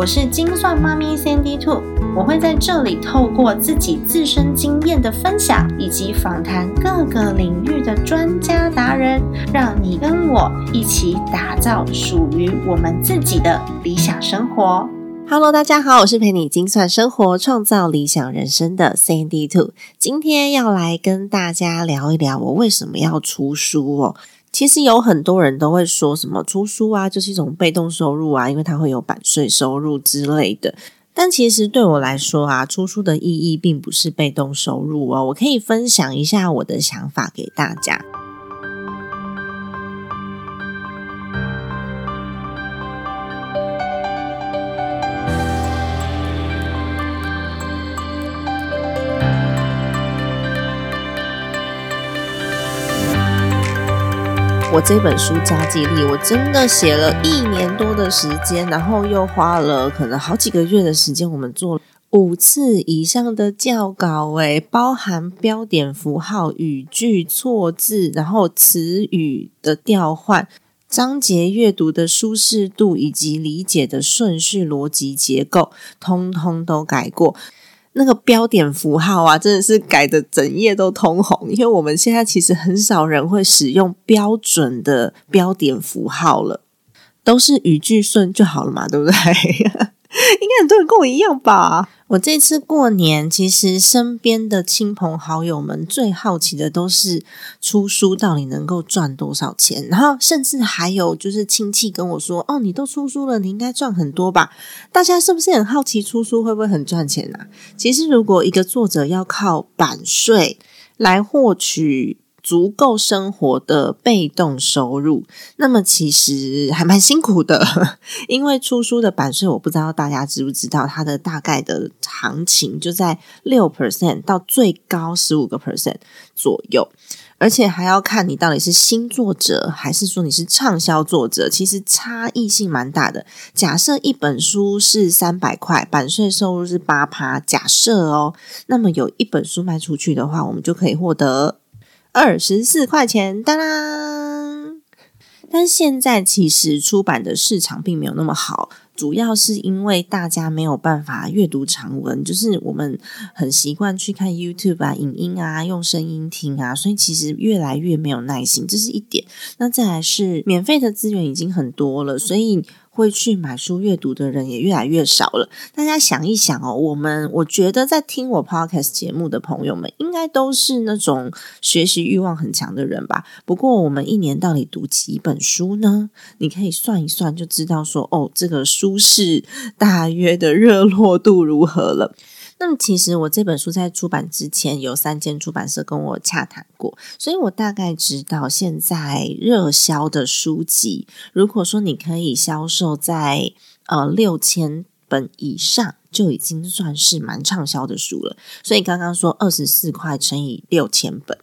我是精算妈咪 Sandy Two，我会在这里透过自己自身经验的分享，以及访谈各个领域的专家达人，让你跟我一起打造属于我们自己的理想生活。Hello，大家好，我是陪你精算生活、创造理想人生的 Sandy Two，今天要来跟大家聊一聊我为什么要出书哦。其实有很多人都会说什么出书啊，就是一种被动收入啊，因为它会有版税收入之类的。但其实对我来说啊，出书的意义并不是被动收入哦。我可以分享一下我的想法给大家。我这本书加记力，我真的写了一年多的时间，然后又花了可能好几个月的时间，我们做了五次以上的校稿，诶，包含标点符号、语句错字，然后词语的调换、章节阅读的舒适度以及理解的顺序、逻辑结构，通通都改过。那个标点符号啊，真的是改的整页都通红，因为我们现在其实很少人会使用标准的标点符号了，都是语句顺就好了嘛，对不对？应该很多人跟我一样吧。我这次过年，其实身边的亲朋好友们最好奇的都是出书到底能够赚多少钱，然后甚至还有就是亲戚跟我说：“哦，你都出书了，你应该赚很多吧？”大家是不是很好奇出书会不会很赚钱啊？其实，如果一个作者要靠版税来获取。足够生活的被动收入，那么其实还蛮辛苦的，因为出书的版税，我不知道大家知不知道，它的大概的行情就在六 percent 到最高十五个 percent 左右，而且还要看你到底是新作者，还是说你是畅销作者，其实差异性蛮大的。假设一本书是三百块，版税收入是八趴，假设哦，那么有一本书卖出去的话，我们就可以获得。二十四块钱，当当。但现在其实出版的市场并没有那么好，主要是因为大家没有办法阅读长文，就是我们很习惯去看 YouTube 啊、影音啊、用声音听啊，所以其实越来越没有耐心，这是一点。那再来是免费的资源已经很多了，所以。会去买书阅读的人也越来越少了。大家想一想哦，我们我觉得在听我 podcast 节目的朋友们，应该都是那种学习欲望很强的人吧？不过我们一年到底读几本书呢？你可以算一算，就知道说哦，这个书是大约的热络度如何了。那么，其实我这本书在出版之前，有三间出版社跟我洽谈过，所以我大概知道现在热销的书籍，如果说你可以销售在呃六千本以上，就已经算是蛮畅销的书了。所以刚刚说二十四块乘以六千本，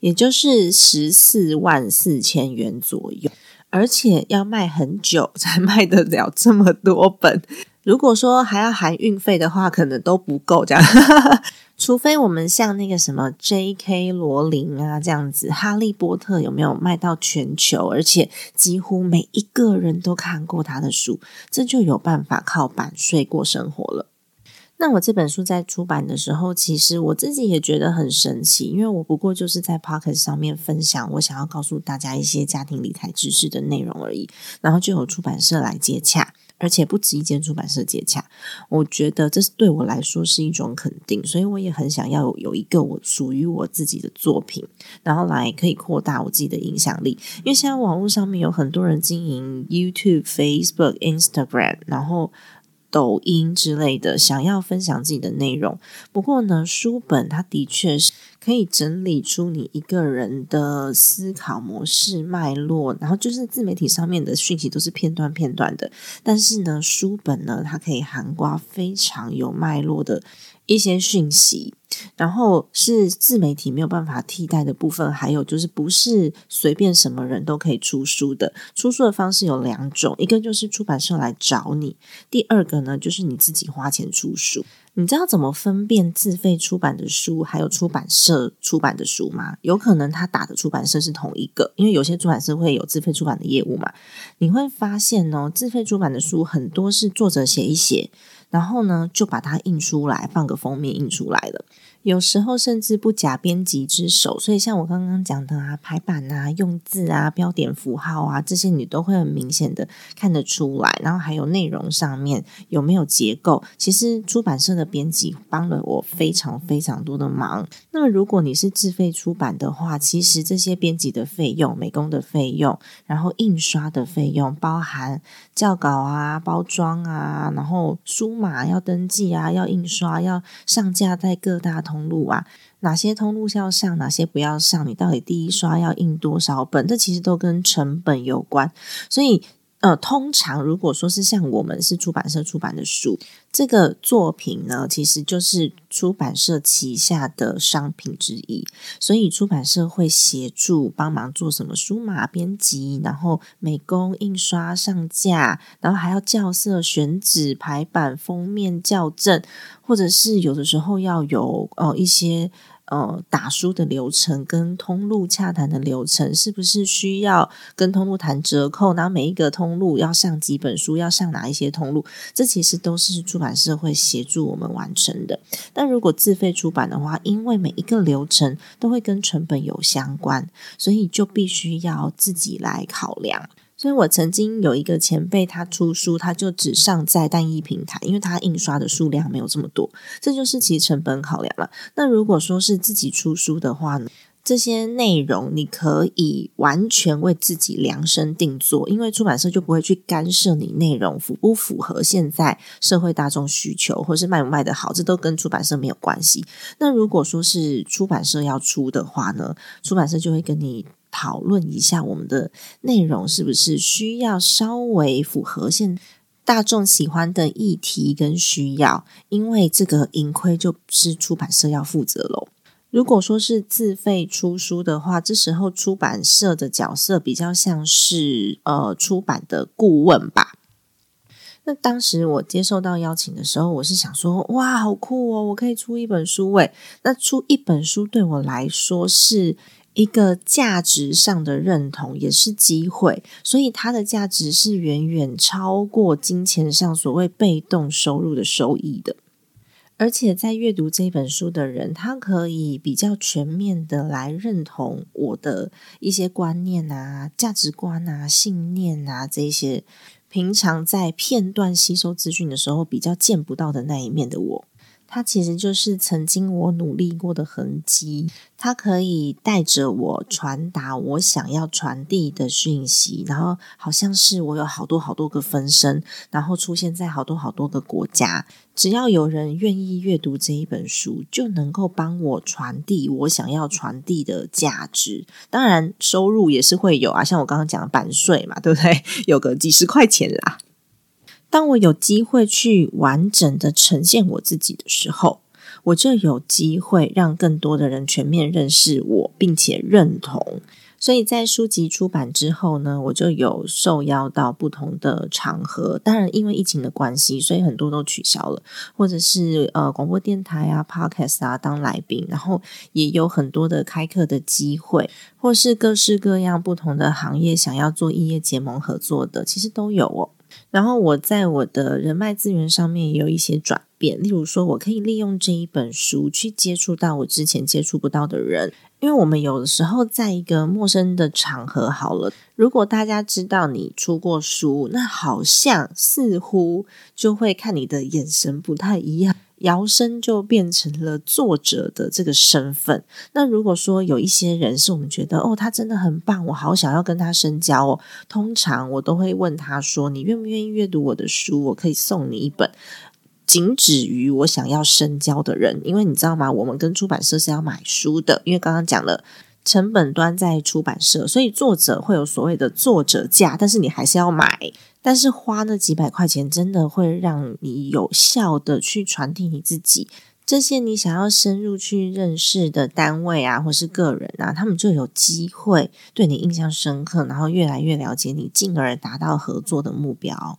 也就是十四万四千元左右，而且要卖很久才卖得了这么多本。如果说还要含运费的话，可能都不够这样。除非我们像那个什么 J.K. 罗琳啊这样子，《哈利波特》有没有卖到全球？而且几乎每一个人都看过他的书，这就有办法靠版税过生活了。那我这本书在出版的时候，其实我自己也觉得很神奇，因为我不过就是在 Pocket 上面分享我想要告诉大家一些家庭理财知识的内容而已，然后就有出版社来接洽。而且不止一间出版社接洽，我觉得这是对我来说是一种肯定，所以我也很想要有一个我属于我自己的作品，然后来可以扩大我自己的影响力。因为现在网络上面有很多人经营 YouTube、Facebook、Instagram，然后。抖音之类的，想要分享自己的内容。不过呢，书本它的确是可以整理出你一个人的思考模式脉络，然后就是自媒体上面的讯息都是片段片段的。但是呢，书本呢，它可以涵盖非常有脉络的一些讯息。然后是自媒体没有办法替代的部分，还有就是不是随便什么人都可以出书的。出书的方式有两种，一个就是出版社来找你，第二个呢就是你自己花钱出书。你知道怎么分辨自费出版的书还有出版社出版的书吗？有可能他打的出版社是同一个，因为有些出版社会有自费出版的业务嘛。你会发现哦，自费出版的书很多是作者写一写，然后呢就把它印出来，放个封面印出来了。有时候甚至不假编辑之手，所以像我刚刚讲的啊，排版啊、用字啊、标点符号啊，这些你都会很明显的看得出来。然后还有内容上面有没有结构，其实出版社的编辑帮了我非常非常多的忙。那么如果你是自费出版的话，其实这些编辑的费用、美工的费用，然后印刷的费用，包含校稿啊、包装啊，然后书码要登记啊、要印刷、要上架在各大通。通路啊，哪些通路要上，哪些不要上？你到底第一刷要印多少本？这其实都跟成本有关。所以，呃，通常如果说是像我们是出版社出版的书，这个作品呢，其实就是出版社旗下的商品之一。所以，出版社会协助帮忙做什么书码编辑，然后美工、印刷、上架，然后还要校色、选纸、排版、封面校正。或者是有的时候要有呃一些呃打书的流程跟通路洽谈的流程，是不是需要跟通路谈折扣？然后每一个通路要上几本书，要上哪一些通路？这其实都是出版社会协助我们完成的。但如果自费出版的话，因为每一个流程都会跟成本有相关，所以就必须要自己来考量。所以我曾经有一个前辈，他出书，他就只上在单一平台，因为他印刷的数量没有这么多，这就是其成本考量了。那如果说是自己出书的话呢，这些内容你可以完全为自己量身定做，因为出版社就不会去干涉你内容符不符合现在社会大众需求，或是卖不卖得好，这都跟出版社没有关系。那如果说是出版社要出的话呢，出版社就会跟你。讨论一下我们的内容是不是需要稍微符合现大众喜欢的议题跟需要，因为这个盈亏就是出版社要负责喽。如果说是自费出书的话，这时候出版社的角色比较像是呃出版的顾问吧。那当时我接受到邀请的时候，我是想说，哇，好酷哦，我可以出一本书喂。那出一本书对我来说是。一个价值上的认同也是机会，所以它的价值是远远超过金钱上所谓被动收入的收益的。而且在阅读这本书的人，他可以比较全面的来认同我的一些观念啊、价值观啊、信念啊这些，平常在片段吸收资讯的时候比较见不到的那一面的我。它其实就是曾经我努力过的痕迹，它可以带着我传达我想要传递的讯息，然后好像是我有好多好多个分身，然后出现在好多好多个国家，只要有人愿意阅读这一本书，就能够帮我传递我想要传递的价值。当然，收入也是会有啊，像我刚刚讲的版税嘛，对不对？有个几十块钱啦。当我有机会去完整的呈现我自己的时候，我就有机会让更多的人全面认识我，并且认同。所以在书籍出版之后呢，我就有受邀到不同的场合。当然，因为疫情的关系，所以很多都取消了，或者是呃广播电台啊、podcast 啊当来宾，然后也有很多的开课的机会，或是各式各样不同的行业想要做异业结盟合作的，其实都有哦。然后我在我的人脉资源上面也有一些转变，例如说，我可以利用这一本书去接触到我之前接触不到的人，因为我们有的时候在一个陌生的场合，好了，如果大家知道你出过书，那好像似乎就会看你的眼神不太一样。摇身就变成了作者的这个身份。那如果说有一些人是我们觉得哦，他真的很棒，我好想要跟他深交哦。通常我都会问他说：“你愿不愿意阅读我的书？我可以送你一本。”仅止于我想要深交的人，因为你知道吗？我们跟出版社是要买书的，因为刚刚讲了成本端在出版社，所以作者会有所谓的作者价，但是你还是要买。但是花那几百块钱，真的会让你有效的去传递你自己这些你想要深入去认识的单位啊，或是个人啊，他们就有机会对你印象深刻，然后越来越了解你，进而达到合作的目标。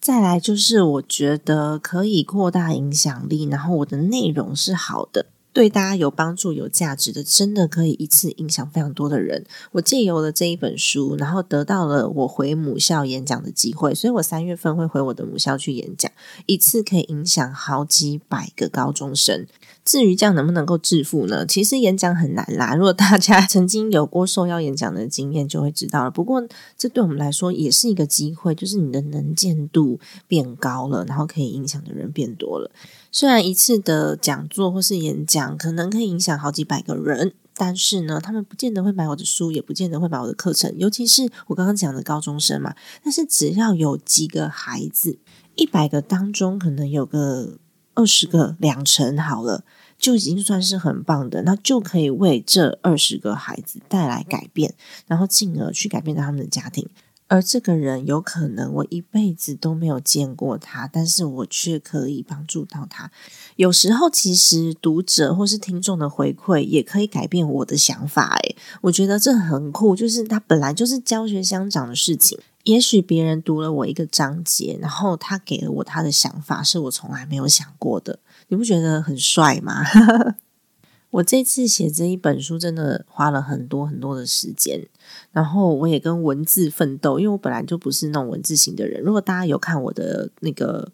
再来就是，我觉得可以扩大影响力，然后我的内容是好的。对大家有帮助、有价值的，真的可以一次影响非常多的人。我借由了这一本书，然后得到了我回母校演讲的机会，所以我三月份会回我的母校去演讲，一次可以影响好几百个高中生。至于这样能不能够致富呢？其实演讲很难啦。如果大家曾经有过受邀演讲的经验，就会知道了。不过这对我们来说也是一个机会，就是你的能见度变高了，然后可以影响的人变多了。虽然一次的讲座或是演讲可能可以影响好几百个人，但是呢，他们不见得会买我的书，也不见得会买我的课程。尤其是我刚刚讲的高中生嘛。但是只要有几个孩子，一百个当中可能有个二十个两成好了。就已经算是很棒的，那就可以为这二十个孩子带来改变，然后进而去改变他们的家庭。而这个人有可能我一辈子都没有见过他，但是我却可以帮助到他。有时候，其实读者或是听众的回馈也可以改变我的想法。诶，我觉得这很酷，就是他本来就是教学相长的事情。也许别人读了我一个章节，然后他给了我他的想法，是我从来没有想过的。你不觉得很帅吗？我这次写这一本书真的花了很多很多的时间，然后我也跟文字奋斗，因为我本来就不是那种文字型的人。如果大家有看我的那个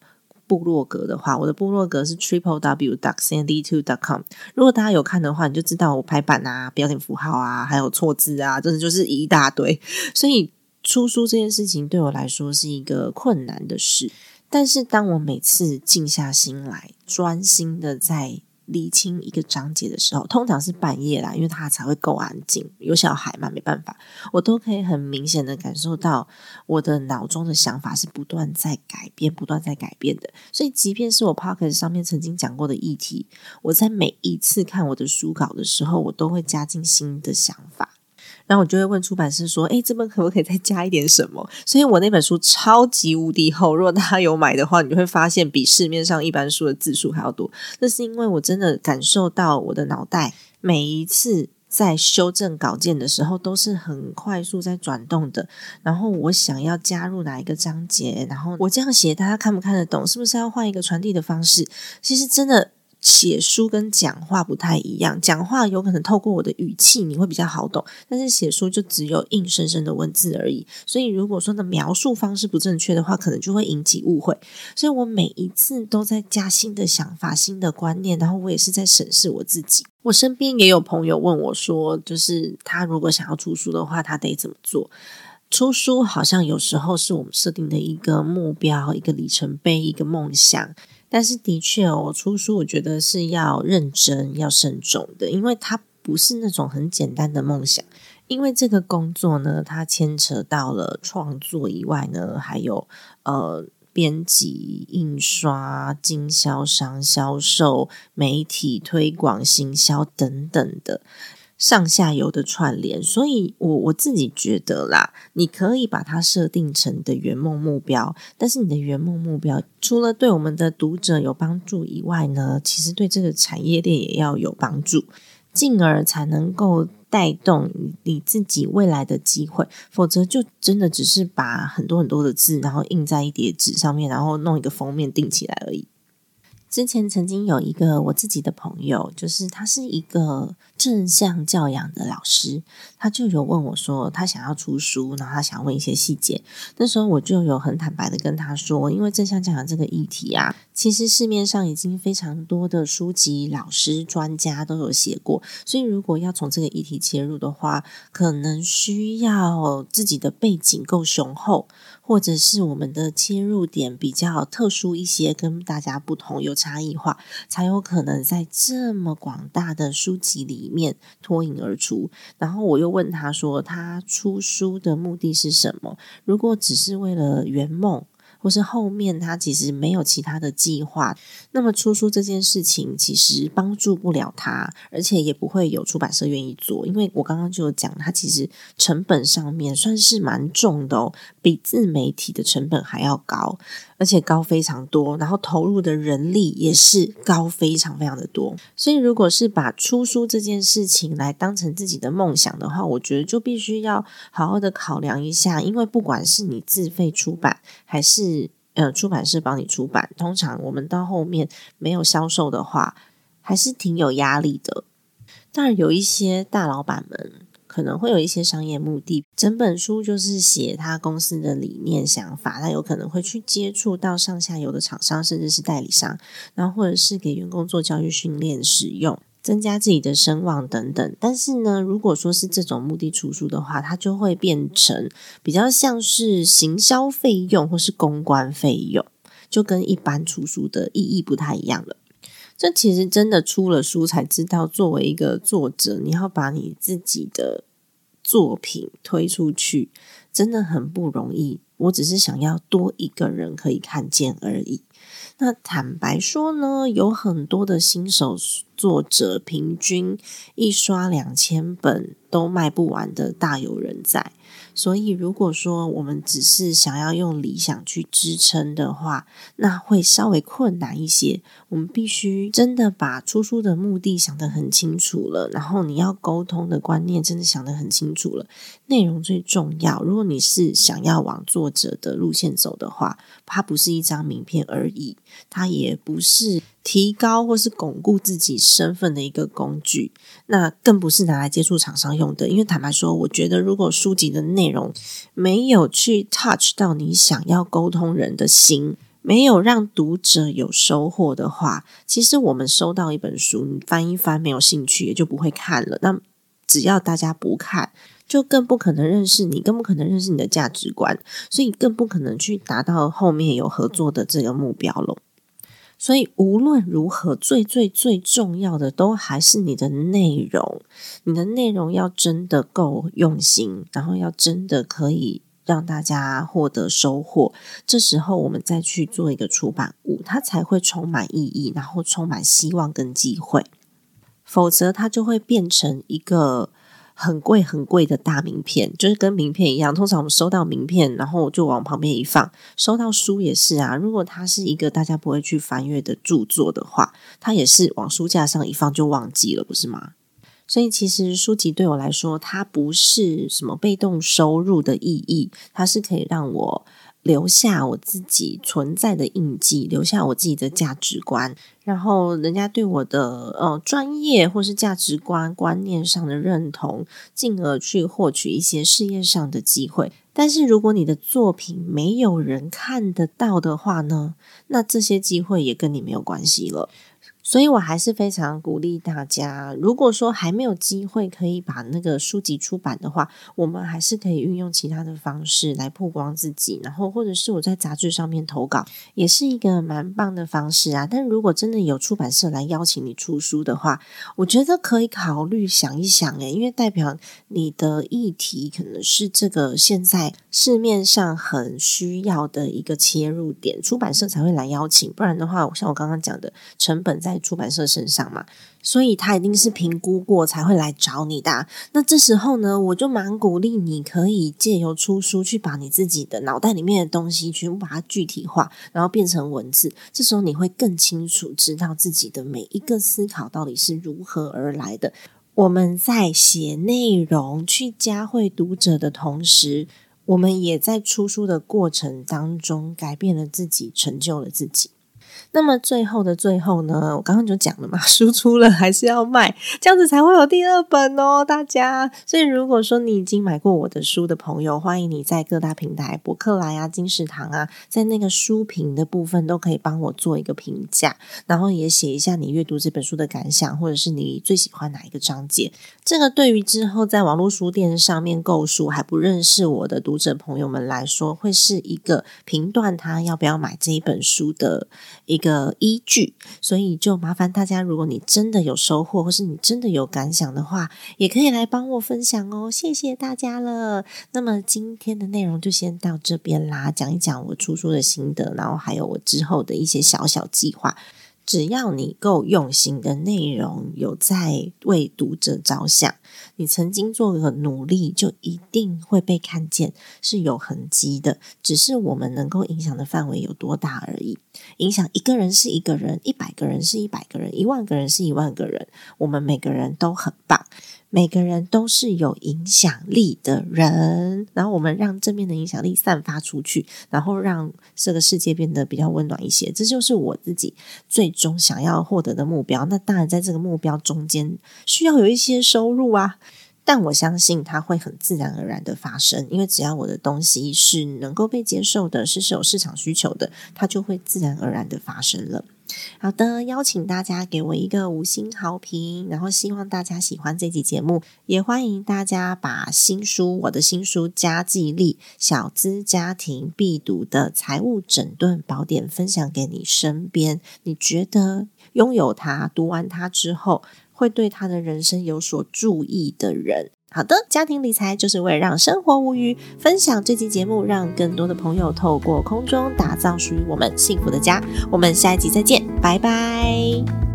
部落格的话，我的部落格是 triple w dot sandy two dot com。如果大家有看的话，你就知道我排版啊、标点符号啊、还有错字啊，真的就是一大堆。所以出书这件事情对我来说是一个困难的事。但是，当我每次静下心来，专心的在理清一个章节的时候，通常是半夜啦，因为它才会够安静。有小孩嘛，没办法，我都可以很明显的感受到我的脑中的想法是不断在改变、不断在改变的。所以，即便是我 p o c k e t 上面曾经讲过的议题，我在每一次看我的书稿的时候，我都会加进新的想法。然后我就会问出版社说：“哎，这本可不可以再加一点什么？”所以我那本书超级无敌厚，如果大家有买的话，你会发现比市面上一般书的字数还要多。那是因为我真的感受到我的脑袋每一次在修正稿件的时候都是很快速在转动的。然后我想要加入哪一个章节，然后我这样写，大家看不看得懂？是不是要换一个传递的方式？其实真的。写书跟讲话不太一样，讲话有可能透过我的语气你会比较好懂，但是写书就只有硬生生的文字而已。所以如果说的描述方式不正确的话，可能就会引起误会。所以我每一次都在加新的想法、新的观念，然后我也是在审视我自己。我身边也有朋友问我说，就是他如果想要出书的话，他得怎么做？出书好像有时候是我们设定的一个目标、一个里程碑、一个梦想。但是的确哦，出书我觉得是要认真、要慎重的，因为它不是那种很简单的梦想。因为这个工作呢，它牵扯到了创作以外呢，还有呃编辑、印刷、经销商、销售、媒体推广、行销等等的。上下游的串联，所以我我自己觉得啦，你可以把它设定成的圆梦目标，但是你的圆梦目标除了对我们的读者有帮助以外呢，其实对这个产业链也要有帮助，进而才能够带动你自己未来的机会，否则就真的只是把很多很多的字，然后印在一叠纸上面，然后弄一个封面定起来而已。之前曾经有一个我自己的朋友，就是他是一个正向教养的老师，他就有问我说，他想要出书，然后他想问一些细节。那时候我就有很坦白的跟他说，因为正向教养这个议题啊，其实市面上已经非常多的书籍、老师、专家都有写过，所以如果要从这个议题切入的话，可能需要自己的背景够雄厚。或者是我们的切入点比较特殊一些，跟大家不同有差异化，才有可能在这么广大的书籍里面脱颖而出。然后我又问他说，他出书的目的是什么？如果只是为了圆梦，或是后面他其实没有其他的计划，那么出书这件事情其实帮助不了他，而且也不会有出版社愿意做，因为我刚刚就讲，他其实成本上面算是蛮重的哦，比自媒体的成本还要高，而且高非常多，然后投入的人力也是高非常非常的多，所以如果是把出书这件事情来当成自己的梦想的话，我觉得就必须要好好的考量一下，因为不管是你自费出版还是呃，出版社帮你出版，通常我们到后面没有销售的话，还是挺有压力的。当然，有一些大老板们可能会有一些商业目的，整本书就是写他公司的理念、想法，他有可能会去接触到上下游的厂商，甚至是代理商，然后或者是给员工做教育训练使用。增加自己的声望等等，但是呢，如果说是这种目的出书的话，它就会变成比较像是行销费用或是公关费用，就跟一般出书的意义不太一样了。这其实真的出了书才知道，作为一个作者，你要把你自己的作品推出去，真的很不容易。我只是想要多一个人可以看见而已。那坦白说呢，有很多的新手作者，平均一刷两千本都卖不完的，大有人在。所以，如果说我们只是想要用理想去支撑的话，那会稍微困难一些。我们必须真的把出书的目的想得很清楚了，然后你要沟通的观念真的想得很清楚了，内容最重要。如果你是想要往作者的路线走的话，它不是一张名片而已，它也不是。提高或是巩固自己身份的一个工具，那更不是拿来接触厂商用的。因为坦白说，我觉得如果书籍的内容没有去 touch 到你想要沟通人的心，没有让读者有收获的话，其实我们收到一本书，你翻一翻没有兴趣，也就不会看了。那只要大家不看，就更不可能认识你，更不可能认识你的价值观，所以更不可能去达到后面有合作的这个目标了。所以无论如何，最最最重要的都还是你的内容。你的内容要真的够用心，然后要真的可以让大家获得收获。这时候我们再去做一个出版物，它才会充满意义，然后充满希望跟机会。否则，它就会变成一个。很贵很贵的大名片，就是跟名片一样。通常我们收到名片，然后就往旁边一放。收到书也是啊，如果它是一个大家不会去翻阅的著作的话，它也是往书架上一放就忘记了，不是吗？所以其实书籍对我来说，它不是什么被动收入的意义，它是可以让我。留下我自己存在的印记，留下我自己的价值观，然后人家对我的呃专业或是价值观观念上的认同，进而去获取一些事业上的机会。但是如果你的作品没有人看得到的话呢，那这些机会也跟你没有关系了。所以，我还是非常鼓励大家，如果说还没有机会可以把那个书籍出版的话，我们还是可以运用其他的方式来曝光自己，然后或者是我在杂志上面投稿，也是一个蛮棒的方式啊。但如果真的有出版社来邀请你出书的话，我觉得可以考虑想一想，诶，因为代表你的议题可能是这个现在市面上很需要的一个切入点，出版社才会来邀请，不然的话，像我刚刚讲的，成本在。在出版社身上嘛，所以他一定是评估过才会来找你的。那这时候呢，我就蛮鼓励你可以借由出书去把你自己的脑袋里面的东西全部把它具体化，然后变成文字。这时候你会更清楚知道自己的每一个思考到底是如何而来的。我们在写内容去加惠读者的同时，我们也在出书的过程当中改变了自己，成就了自己。那么最后的最后呢，我刚刚就讲了嘛，输出了还是要卖，这样子才会有第二本哦，大家。所以如果说你已经买过我的书的朋友，欢迎你在各大平台，博客来啊、金石堂啊，在那个书评的部分都可以帮我做一个评价，然后也写一下你阅读这本书的感想，或者是你最喜欢哪一个章节。这个对于之后在网络书店上面购书还不认识我的读者朋友们来说，会是一个评断他要不要买这一本书的。一个依据。所以就麻烦大家，如果你真的有收获，或是你真的有感想的话，也可以来帮我分享哦。谢谢大家了。那么今天的内容就先到这边啦，讲一讲我出书的心得，然后还有我之后的一些小小计划。只要你够用心的内容有在为读者着想，你曾经做的努力就一定会被看见，是有痕迹的。只是我们能够影响的范围有多大而已。影响一个人是一个人，一百个人是一百个人，一万个人是一万个人。我们每个人都很棒。每个人都是有影响力的人，然后我们让正面的影响力散发出去，然后让这个世界变得比较温暖一些，这就是我自己最终想要获得的目标。那当然，在这个目标中间需要有一些收入啊，但我相信它会很自然而然的发生，因为只要我的东西是能够被接受的，是是有市场需求的，它就会自然而然的发生了。好的，邀请大家给我一个五星好评，然后希望大家喜欢这集节目，也欢迎大家把新书我的新书《家计力小资家庭必读的财务整顿宝典》分享给你身边，你觉得拥有它、读完它之后会对他的人生有所注意的人。好的，家庭理财就是为了让生活无虞。分享这期节目，让更多的朋友透过空中打造属于我们幸福的家。我们下一集再见，拜拜。